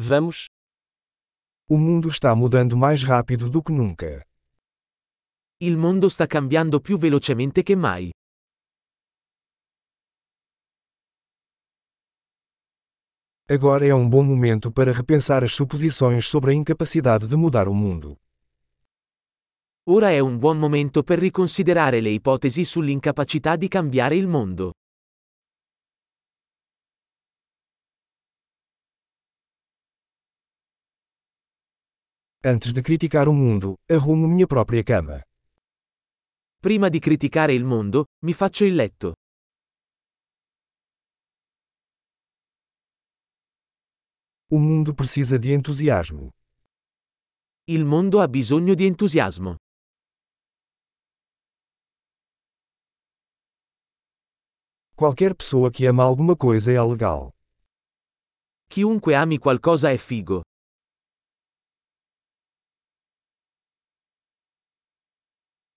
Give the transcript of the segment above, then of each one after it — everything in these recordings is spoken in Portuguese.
Vamos? O mundo está mudando mais rápido do que nunca. Il mondo sta cambiando più velocemente che mai. Agora é um bom momento para repensar as suposições sobre a incapacidade de mudar o mundo. Ora è un buon momento per riconsiderare le ipotesi sull'incapacità di cambiare il mondo. Antes de criticar o mundo, arrumo minha própria cama. Prima di criticare il mondo, mi faccio il letto. O mundo precisa de entusiasmo. Il mondo ha bisogno di entusiasmo. Qualquer pessoa que ama alguma coisa é legal. Chiunque ami qualcosa è figo.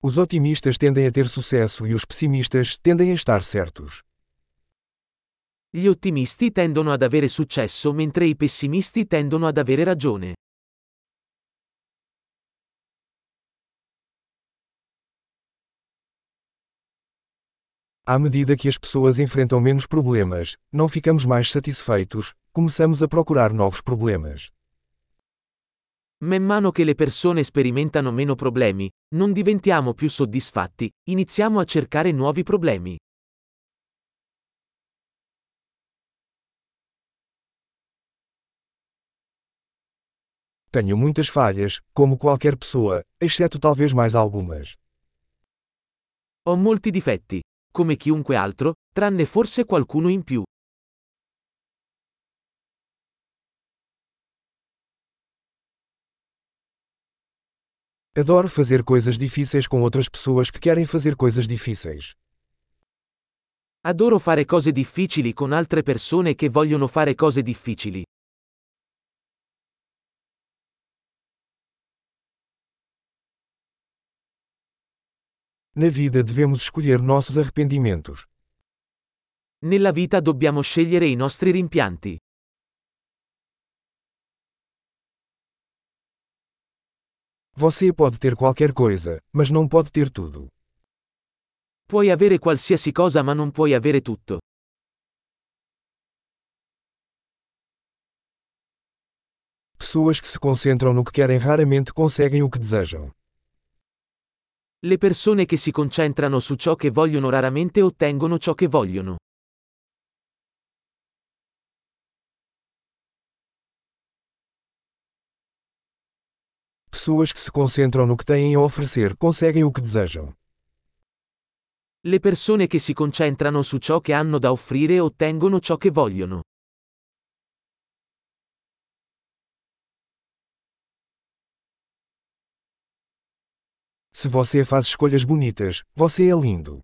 Os otimistas tendem a ter sucesso e os pessimistas tendem a estar certos. Gli ottimisti tendono ad avere successo mentre i pessimisti tendono ad avere ragione. À medida que as pessoas enfrentam menos problemas, não ficamos mais satisfeitos, começamos a procurar novos problemas. Man mano che le persone sperimentano meno problemi, non diventiamo più soddisfatti, iniziamo a cercare nuovi problemi. Tenho muitas falhas, como qualquer pessoa, exceto talvez mais algumas. Ho molti difetti, come chiunque altro, tranne forse qualcuno in più. Adoro fazer coisas difíceis com outras pessoas que querem fazer coisas difíceis. Adoro fare cose difficili con altre persone che vogliono fare cose difficili. Na vida devemos escolher nossos arrependimentos. Nella vita dobbiamo scegliere i nostri rimpianti. Você pode ter qualquer coisa, mas não pode ter tudo. Puoi avere qualsiasi cosa ma non puoi avere tutto. Pessoas que se concentram no que querem raramente conseguem o que desejam. Le persone che si concentrano su ciò che vogliono raramente ottengono ciò che vogliono. Pessoas que se concentram no que têm a oferecer conseguem o que desejam. Le persone che si concentrano su ciò che hanno da offrire ottengono ciò che vogliono. Se você faz escolhas bonitas, você é lindo.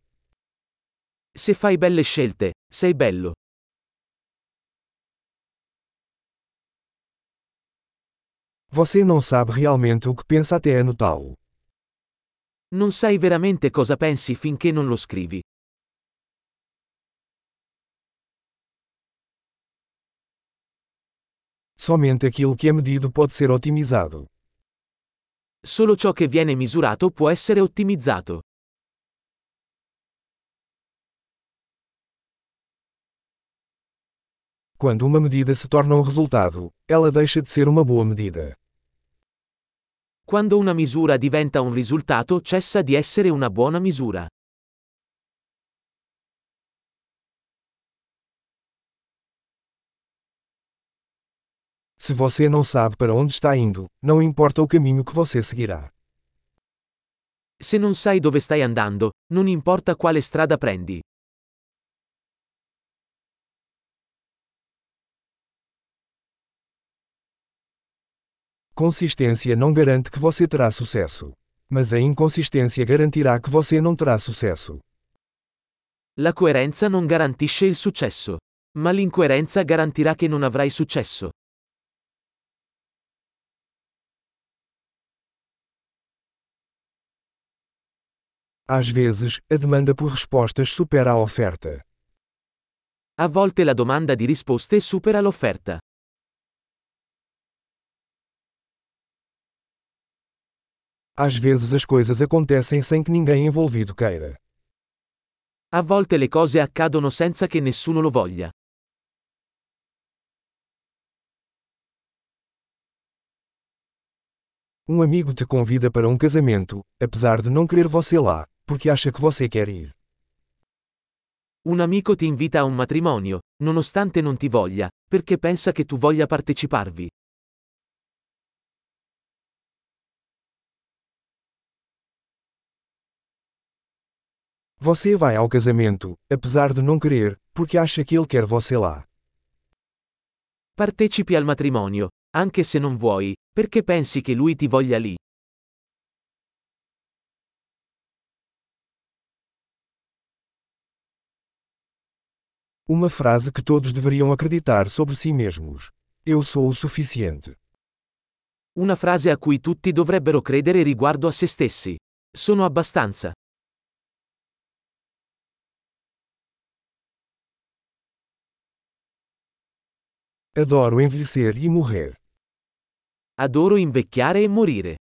Se fai belle scelte, sei bello. Você não sabe realmente o que pensa até anotá-lo. Non sai veramente cosa pensi finché non lo scrivi. Somente aquilo que é medido pode ser otimizado. Solo ciò che viene misurato può essere ottimizzato. Quando uma medida se torna um resultado, ela deixa de ser uma boa medida. Quando una misura diventa un risultato cessa di essere una buona misura. Se você não sabe para onde está indo, não importa o caminho que você seguirá. Se non sai dove stai andando, non importa quale strada prendi. Consistência não garante que você terá sucesso. Mas a inconsistência garantirá que você não terá sucesso. La coerenza non garantisce il successo. Ma l'incoerenza garantirà che non avrai successo. Às vezes, a demanda por respostas supera a oferta. A volte la domanda di risposte supera l'offerta. Às vezes as coisas acontecem sem que ninguém envolvido queira. A volte le cose accadono senza che nessuno lo voglia. Um amigo te convida para um casamento, apesar de não querer você lá, porque acha que você quer ir. Un amico ti invita a un matrimonio, nonostante non ti voglia, perché pensa che tu voglia parteciparvi. Você vai ao casamento, apesar de não querer, porque acha que ele quer você lá. Partecipi al matrimonio, anche se non vuoi, perché pensi che lui ti voglia lì. Uma frase que todos deveriam acreditar sobre si mesmos. Eu sou o suficiente. Una frase a cui tutti dovrebbero credere riguardo a se stessi. Sono abbastanza. Adoro envelhecer e morrer. Adoro invecchiare e morire.